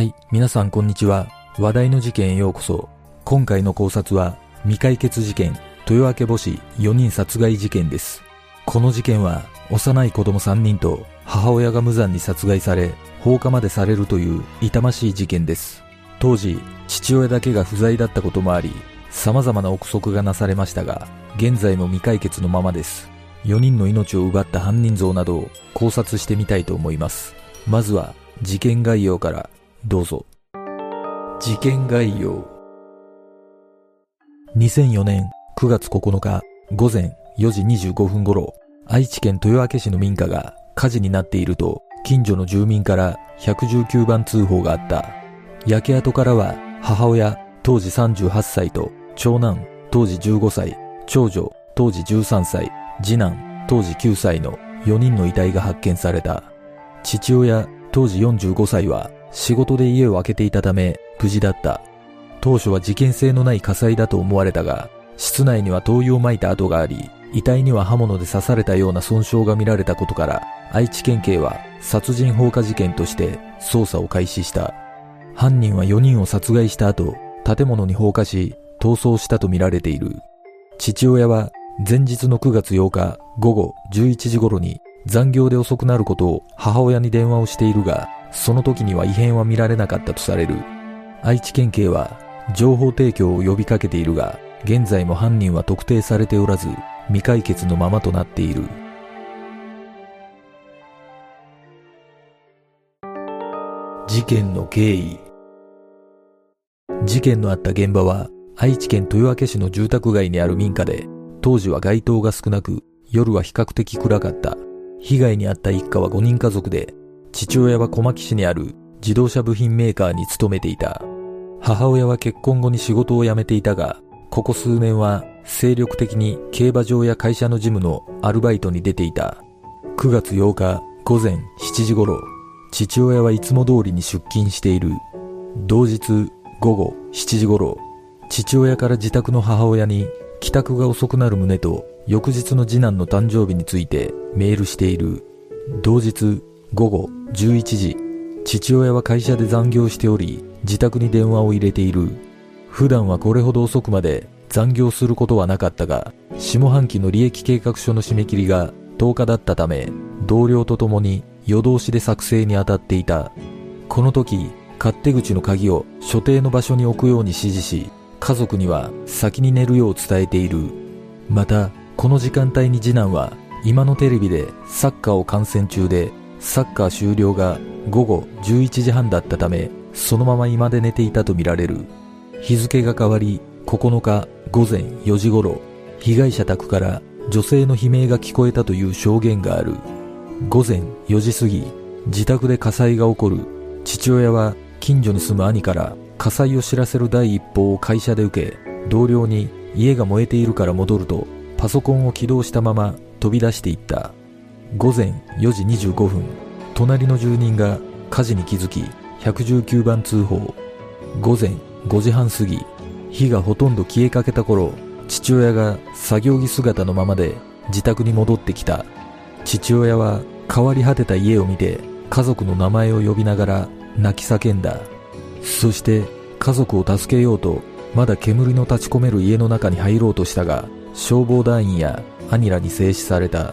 はい、皆さんこんにちは。話題の事件へようこそ。今回の考察は、未解決事件、豊明母子4人殺害事件です。この事件は、幼い子供3人と母親が無残に殺害され、放火までされるという痛ましい事件です。当時、父親だけが不在だったこともあり、様々な憶測がなされましたが、現在も未解決のままです。4人の命を奪った犯人像などを考察してみたいと思います。まずは、事件概要からどうぞ。事件概要。2004年9月9日午前4時25分頃、愛知県豊明市の民家が火事になっていると、近所の住民から119番通報があった。焼け跡からは、母親当時38歳と、長男当時15歳、長女当時13歳、次男当時9歳の4人の遺体が発見された。父親当時45歳は仕事で家を空けていたため無事だった。当初は事件性のない火災だと思われたが、室内には灯油を撒いた跡があり、遺体には刃物で刺されたような損傷が見られたことから、愛知県警は殺人放火事件として捜査を開始した。犯人は4人を殺害した後、建物に放火し、逃走したとみられている。父親は前日の9月8日午後11時頃に残業で遅くなることを母親に電話をしているが、その時には異変は見られなかったとされる。愛知県警は情報提供を呼びかけているが、現在も犯人は特定されておらず、未解決のままとなっている。事件の経緯事件のあった現場は愛知県豊明市の住宅街にある民家で当時は街灯が少なく夜は比較的暗かった被害に遭った一家は5人家族で父親は小牧市にある自動車部品メーカーに勤めていた。母親は結婚後に仕事を辞めていたがここ数年は精力的に競馬場や会社の事務のアルバイトに出ていた。9月8日午前7時頃父親はいつも通りに出勤している。同日午後7時頃父親から自宅の母親に帰宅が遅くなる旨と翌日の次男の誕生日についてメールしている。同日午後11時父親は会社で残業しており自宅に電話を入れている。普段はこれほど遅くまで残業することはなかったが下半期の利益計画書の締め切りが10日だったため同僚と共に夜通しで作成に当たっていた。この時勝手口の鍵を所定の場所に置くように指示し家族には先に寝るよう伝えている。またこの時間帯に次男は今のテレビでサッカーを観戦中でサッカー終了が午後11時半だったためそのまま居間で寝ていたとみられる。日付が変わり9日午前4時頃被害者宅から女性の悲鳴が聞こえたという証言がある。午前4時過ぎ自宅で火災が起こる。父親は近所に住む兄から火災を知らせる第一報を会社で受け同僚に家が燃えているから戻るとパソコンを起動したまま飛び出していった。午前4時25分隣の住人が火事に気づき119番通報。午前5時半過ぎ火がほとんど消えかけた頃父親が作業着姿のままで自宅に戻ってきた。父親は変わり果てた家を見て家族の名前を呼びながら泣き叫んだ。そして家族を助けようとまだ煙の立ち込める家の中に入ろうとしたが消防団員や兄らに制止された。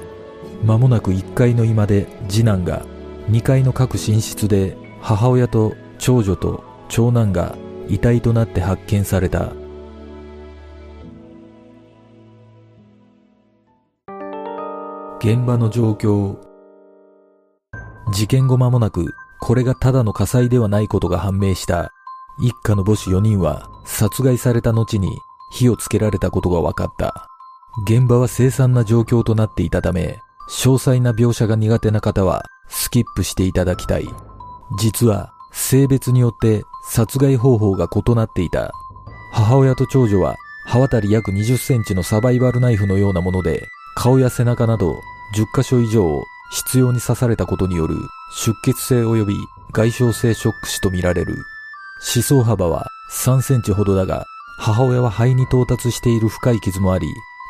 間もなく1階の居間で次男が2階の各寝室で母親と長女と長男が遺体となって発見された現場の状況。事件後間もなくこれがただの火災ではないことが判明した。一家の母子4人は殺害された後に火をつけられたことが分かった。現場は凄惨な状況となっていたため詳細な描写が苦手な方はスキップしていただきたい。実は性別によって殺害方法が異なっていた。母親と長女は刃渡り約20センチのサバイバルナイフのようなもので顔や背中など10箇所以上を必要に刺されたことによる出血性及び外傷性ショック死とみられる。思想幅は3センチほどだが母親は肺に到達している深い傷もあり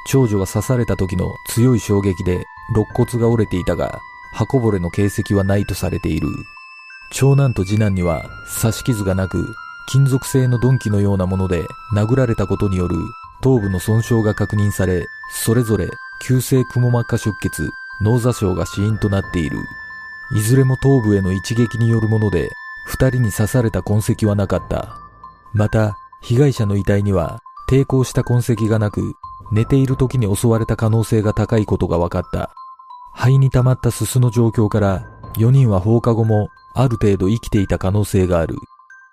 長女が刺された時の強い衝撃で肋骨が折れていたが刃こぼれの形跡はないとされている長男と次男には刺し傷がなく、金属製の鈍器のようなもので殴られたことによる頭部の損傷が確認され、それぞれ急性くも膜下出血、脳挫傷が死因となっている。いずれも頭部への一撃によるもので、二人に刺された痕跡はなかった。また、被害者の遺体には抵抗した痕跡がなく、寝ている時に襲われた可能性が高いことが分かった。肺に溜まったすすの状況から、4人は放課後もある程度生きていた可能性がある。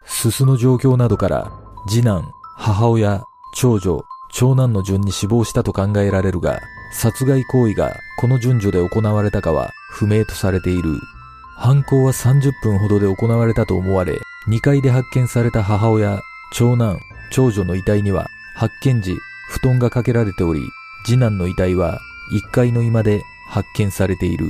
すすの状況などから、次男、母親、長女、長男の順に死亡したと考えられるが、殺害行為がこの順序で行われたかは不明とされている。犯行は30分ほどで行われたと思われ、2階で発見された母親、長男、長女の遺体には発見時、布団がかけられており、次男の遺体は1階の居間で発見されている。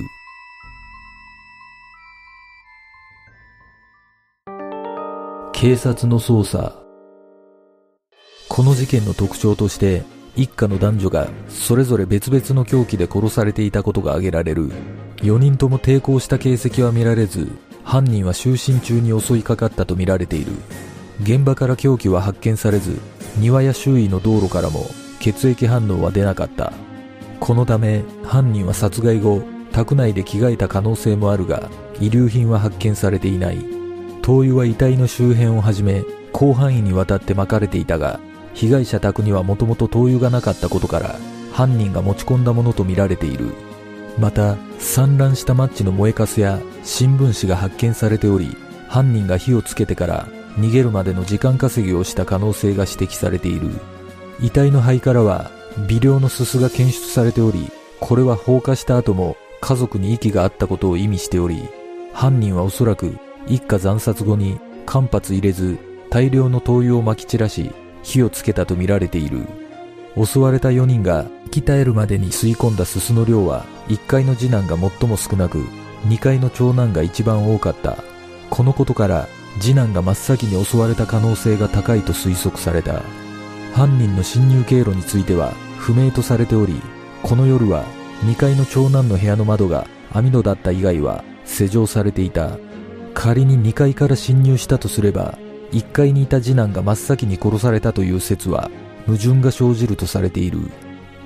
警察の捜査。この事件の特徴として一家の男女がそれぞれ別々の凶器で殺されていたことが挙げられる。4人とも抵抗した形跡は見られず犯人は就寝中に襲いかかったとみられている。現場から凶器は発見されず庭や周囲の道路からも血液反応は出なかった。このため犯人は殺害後宅内で着替えた可能性もあるが遺留品は発見されていない。灯油は遺体の周辺をはじめ広範囲にわたって撒かれていたが被害者宅にはもともと灯油がなかったことから犯人が持ち込んだものとみられている。また散乱したマッチの燃えかすや新聞紙が発見されており犯人が火をつけてから逃げるまでの時間稼ぎをした可能性が指摘されている。遺体の肺からは微量のすすが検出されておりこれは放火した後も家族に息があったことを意味しており犯人はおそらく一家惨殺後に間髪入れず大量の灯油を撒き散らし火をつけたとみられている。襲われた4人が生き絶えるまでに吸い込んだすすの量は1階の次男が最も少なく2階の長男が一番多かった。このことから次男が真っ先に襲われた可能性が高いと推測された。犯人の侵入経路については不明とされておりこの夜は2階の長男の部屋の窓が網戸だった以外は施錠されていた。仮に2階から侵入したとすれば1階にいた次男が真っ先に殺されたという説は矛盾が生じるとされている。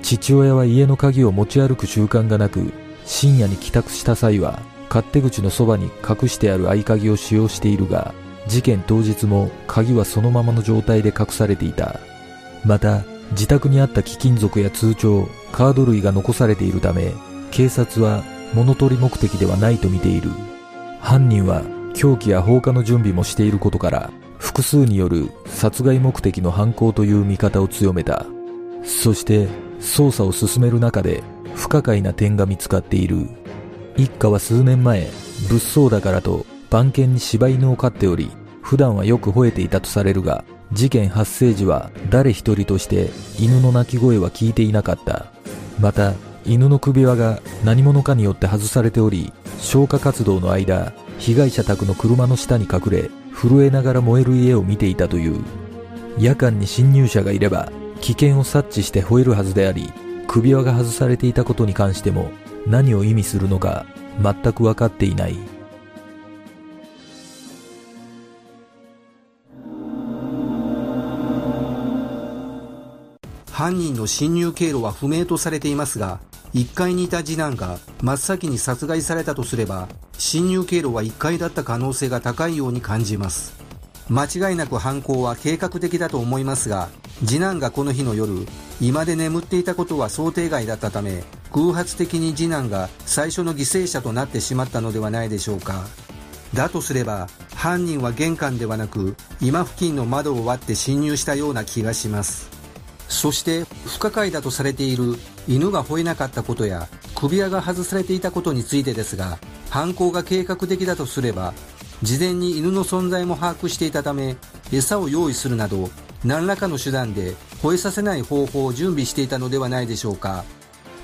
父親は家の鍵を持ち歩く習慣がなく深夜に帰宅した際は勝手口のそばに隠してある合鍵を使用しているが事件当日も鍵はそのままの状態で隠されていた。また自宅にあった貴金属や通帳カード類が残されているため警察は物取り目的ではないと見ている。犯人は凶器や放火の準備もしていることから複数による殺害目的の犯行という見方を強めた。そして捜査を進める中で不可解な点が見つかっている。一家は数年前物騒だからと番犬に柴犬を飼っており普段はよく吠えていたとされるが事件発生時は誰一人として犬の鳴き声は聞いていなかった。また犬の首輪が何者かによって外されており消火活動の間被害者宅の車の下に隠れ震えながら燃える家を見ていたという。夜間に侵入者がいれば危険を察知して吠えるはずであり首輪が外されていたことに関しても何を意味するのか全く分かっていない。犯人の侵入経路は不明とされていますが1階にいた次男が真っ先に殺害されたとすれば侵入経路は1階だった可能性が高いように感じます。間違いなく犯行は計画的だと思いますが次男がこの日の夜居間で眠っていたことは想定外だったため偶発的に次男が最初の犠牲者となってしまったのではないでしょうか。だとすれば犯人は玄関ではなく今付近の窓を割って侵入したような気がします。そして不可解だとされている犬が吠えなかったことや首輪が外されていたことについてですが犯行が計画的だとすれば事前に犬の存在も把握していたため餌を用意するなど何らかの手段で吠えさせない方法を準備していたのではないでしょうか。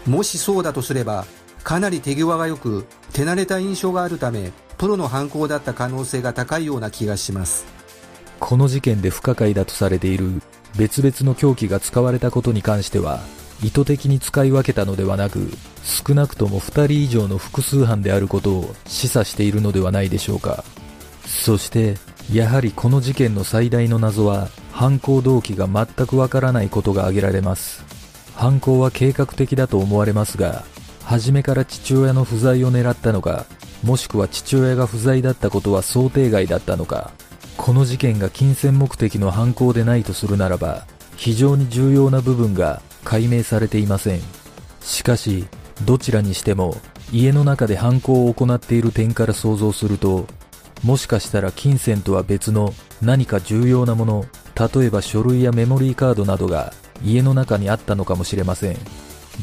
もしそうだとすればかなり手際が良く手慣れた印象があるためプロの犯行だった可能性が高いような気がします。この事件で不可解だとされている別々の凶器が使われたことに関しては意図的に使い分けたのではなく少なくとも2人以上の複数犯であることを示唆しているのではないでしょうか。そしてやはりこの事件の最大の謎は犯行動機が全くわからないことが挙げられます。犯行は計画的だと思われますが初めから父親の不在を狙ったのかもしくは父親が不在だったことは想定外だったのかこの事件が金銭目的の犯行でないとするならば非常に重要な部分が解明されていません。しかしどちらにしても家の中で犯行を行っている点から想像するともしかしたら金銭とは別の何か重要なもの例えば書類やメモリーカードなどが家の中にあったのかもしれません。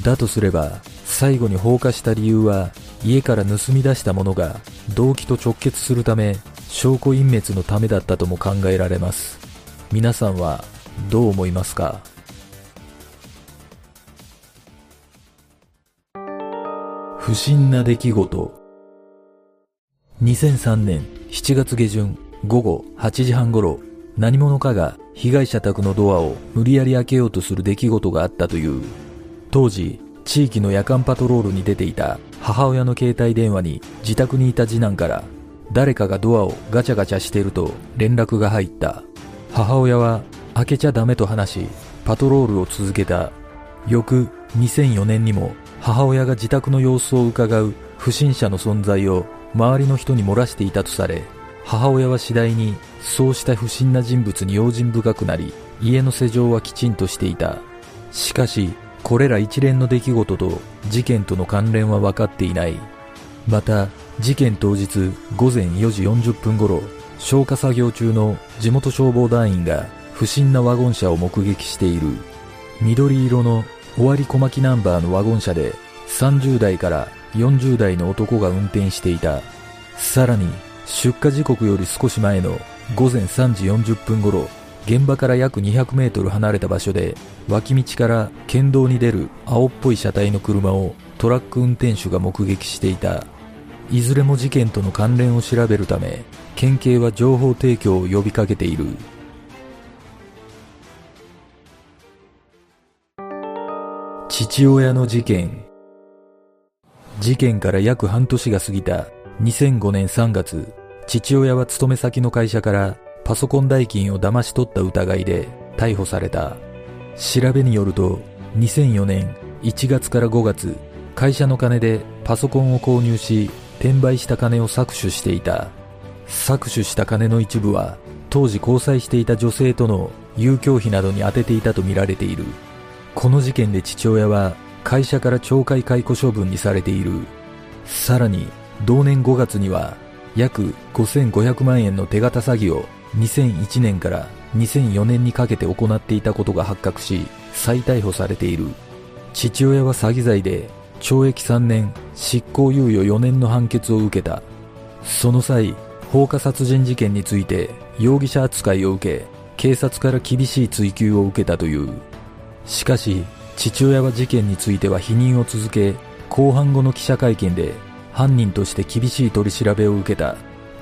だとすれば最後に放火した理由は家から盗み出したものが動機と直結するため証拠隠滅のためだったとも考えられます。皆さんはどう思いますか？不審な出来事。2003年7月下旬午後8時半頃何者かが被害者宅のドアを無理やり開けようとする出来事があったという。当時地域の夜間パトロールに出ていた母親の携帯電話に自宅にいた次男から誰かがドアをガチャガチャしていると連絡が入った。母親は開けちゃダメと話しパトロールを続けた。翌2004年にも母親が自宅の様子を伺う不審者の存在を周りの人に漏らしていたとされ母親は次第にそうした不審な人物に用心深くなり家の施錠はきちんとしていた。しかしこれら一連の出来事と事件との関連は分かっていない。また事件当日午前4時40分頃消火作業中の地元消防団員が不審なワゴン車を目撃している。緑色の終わり小牧ナンバーのワゴン車で30代から40代の男が運転していた。さらに出火時刻より少し前の午前3時40分頃、現場から約200メートル離れた場所で脇道から県道に出る青っぽい車体の車をトラック運転手が目撃していた。いずれも事件との関連を調べるため、県警は情報提供を呼びかけている。父親の事件事件から約半年が過ぎた2005年3月父親は勤め先の会社からパソコン代金を騙し取った疑いで逮捕された。調べによると2004年1月から5月会社の金でパソコンを購入し転売した金を搾取していた。搾取した金の一部は当時交際していた女性との遊興費などに充てていたとみられている。この事件で父親は会社から懲戒解雇処分にされている。さらに、同年5月には、約5500万円の手形詐欺を2001年から2004年にかけて行っていたことが発覚し、再逮捕されている。父親は詐欺罪で懲役3年、執行猶予4年の判決を受けた。その際、放火殺人事件について容疑者扱いを受け、警察から厳しい追及を受けたという。しかし、父親は事件については否認を続け、公判後の記者会見で犯人として厳しい取り調べを受けた。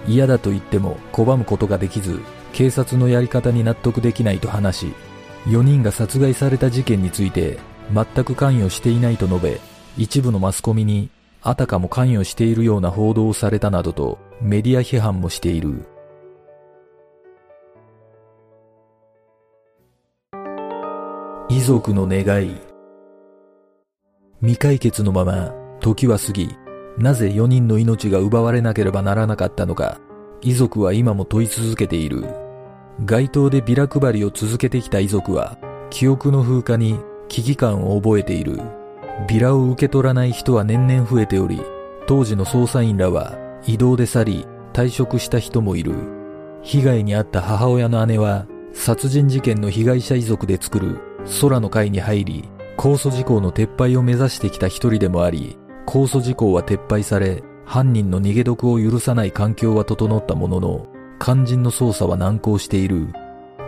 嫌だと言っても拒むことができず、警察のやり方に納得できないと話し、4人が殺害された事件について全く関与していないと述べ、一部のマスコミにあたかも関与しているような報道をされたなどとメディア批判もしている。遺族の願い。未解決のまま時は過ぎ、なぜ4人の命が奪われなければならなかったのか、遺族は今も問い続けている。街頭でビラ配りを続けてきた遺族は、記憶の風化に危機感を覚えている。ビラを受け取らない人は年々増えており、当時の捜査員らは移動で去り、退職した人もいる。被害に遭った母親の姉は、殺人事件の被害者遺族で作る空の会に入り、控訴事項の撤廃を目指してきた一人でもあり、控訴事項は撤廃され、犯人の逃げ得を許さない環境は整ったものの、肝心の捜査は難航している。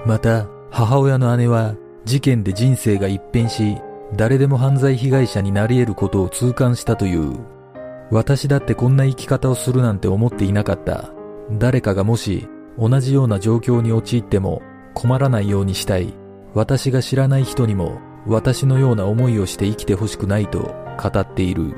また、母親の姉は、事件で人生が一変し、誰でも犯罪被害者になり得ることを痛感したという。私だってこんな生き方をするなんて思っていなかった。誰かがもし、同じような状況に陥っても困らないようにしたい。私が知らない人にも私のような思いをして生きてほしくないと語っている。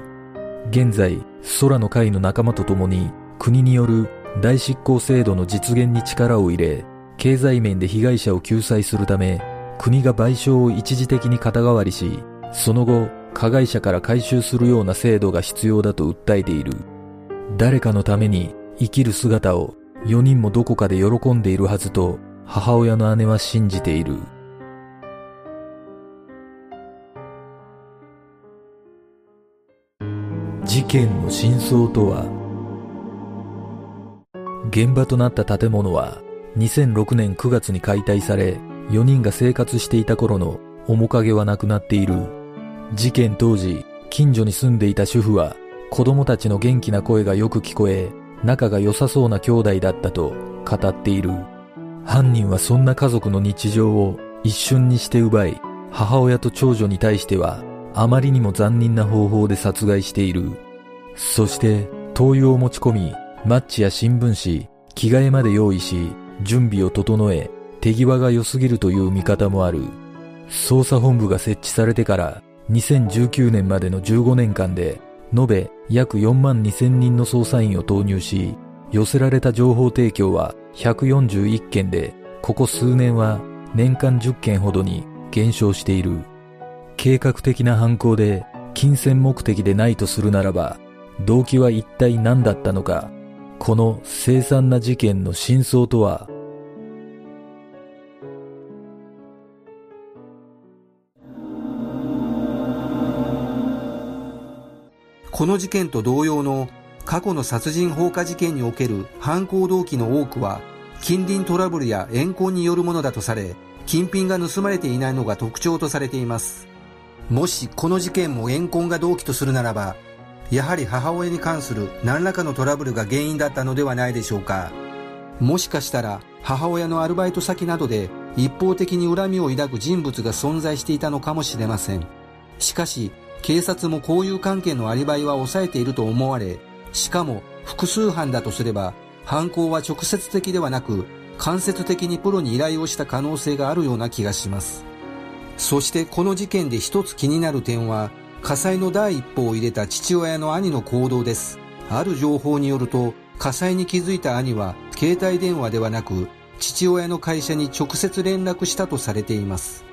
現在、空の会の仲間と共に国による大執行制度の実現に力を入れ、経済面で被害者を救済するため、国が賠償を一時的に肩代わりし、その後、加害者から回収するような制度が必要だと訴えている。誰かのために生きる姿を4人もどこかで喜んでいるはずと母親の姉は信じている。事件の真相とは？現場となった建物は2006年9月に解体され4人が生活していた頃の面影はなくなっている。事件当時、近所に住んでいた主婦は子供たちの元気な声がよく聞こえ、仲が良さそうな兄弟だったと語っている。犯人はそんな家族の日常を一瞬にして奪い、母親と長女に対してはあまりにも残忍な方法で殺害している。そして灯油を持ち込み、マッチや新聞紙、着替えまで用意し、準備を整え、手際が良すぎるという見方もある。捜査本部が設置されてから2019年までの15年間で延べ約4万2000人の捜査員を投入し、寄せられた情報提供は141件で、ここ数年は年間10件ほどに減少している。計画的な犯行で金銭目的でないとするならば、動機は一体何だったのか、この凄惨な事件の真相とは？この事件と同様の過去の殺人放火事件における犯行動機の多くは近隣トラブルや怨恨によるものだとされ金品が盗まれていないのが特徴とされています。もしこの事件も怨恨が動機とするならばやはり母親に関する何らかのトラブルが原因だったのではないでしょうかもしかしたら母親のアルバイト先などで一方的に恨みを抱く人物が存在していたのかもしれませんしかし警察も交友関係のアリバイは抑えていると思われ、しかも複数犯だとすれば、犯行は直接的ではなく、間接的にプロに依頼をした可能性があるような気がします。そしてこの事件で一つ気になる点は、火災の第一歩を入れた父親の兄の行動です。ある情報によると、火災に気づいた兄は、携帯電話ではなく、父親の会社に直接連絡したとされています。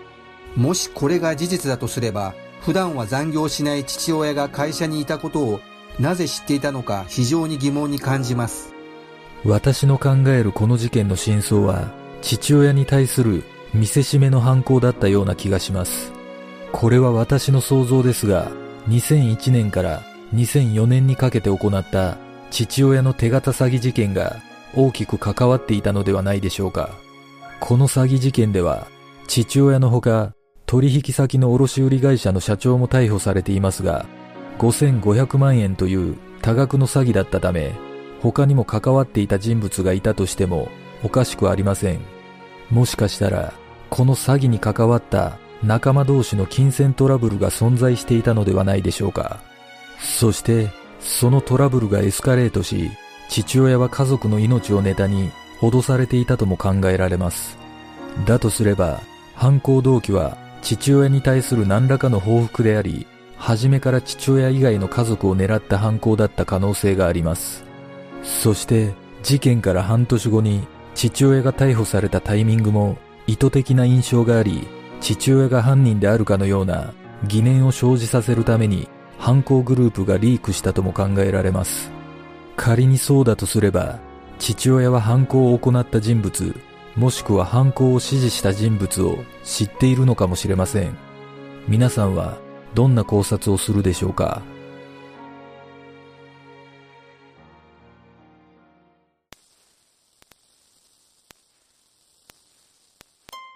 もしこれが事実だとすれば、普段は残業しない父親が会社にいたことをなぜ知っていたのか非常に疑問に感じます。私の考えるこの事件の真相は父親に対する見せしめの犯行だったような気がします。これは私の想像ですが、2001年から2004年にかけて行った父親の手形詐欺事件が大きく関わっていたのではないでしょうか。この詐欺事件では父親のほか取引先の卸売会社の社長も逮捕されていますが、5500万円という多額の詐欺だったため、他にも関わっていた人物がいたとしてもおかしくありません。もしかしたら、この詐欺に関わった仲間同士の金銭トラブルが存在していたのではないでしょうか。そして、そのトラブルがエスカレートし、父親は家族の命をネタに脅されていたとも考えられます。だとすれば、犯行動機は父親に対する何らかの報復であり、初めから父親以外の家族を狙った犯行だった可能性があります。そして事件から半年後に父親が逮捕されたタイミングも意図的な印象があり、父親が犯人であるかのような疑念を生じさせるために犯行グループがリークしたとも考えられます。仮にそうだとすれば、父親は犯行を行った人物、もしくは犯行を指示した人物を知っているのかもしれません。皆さんはどんな考察をするでしょうか？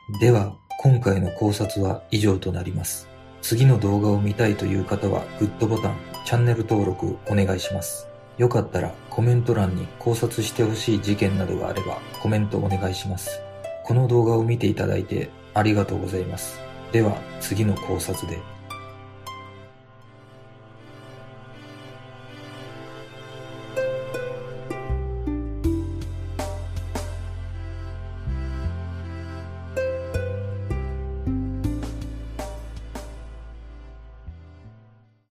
では、今回の考察は以上となります。次の動画を見たいという方はグッドボタン、チャンネル登録お願いします。よかったらコメント欄に考察してほしい事件などがあればコメントお願いします。この動画を見ていただいてありがとうございます。では次の考察で。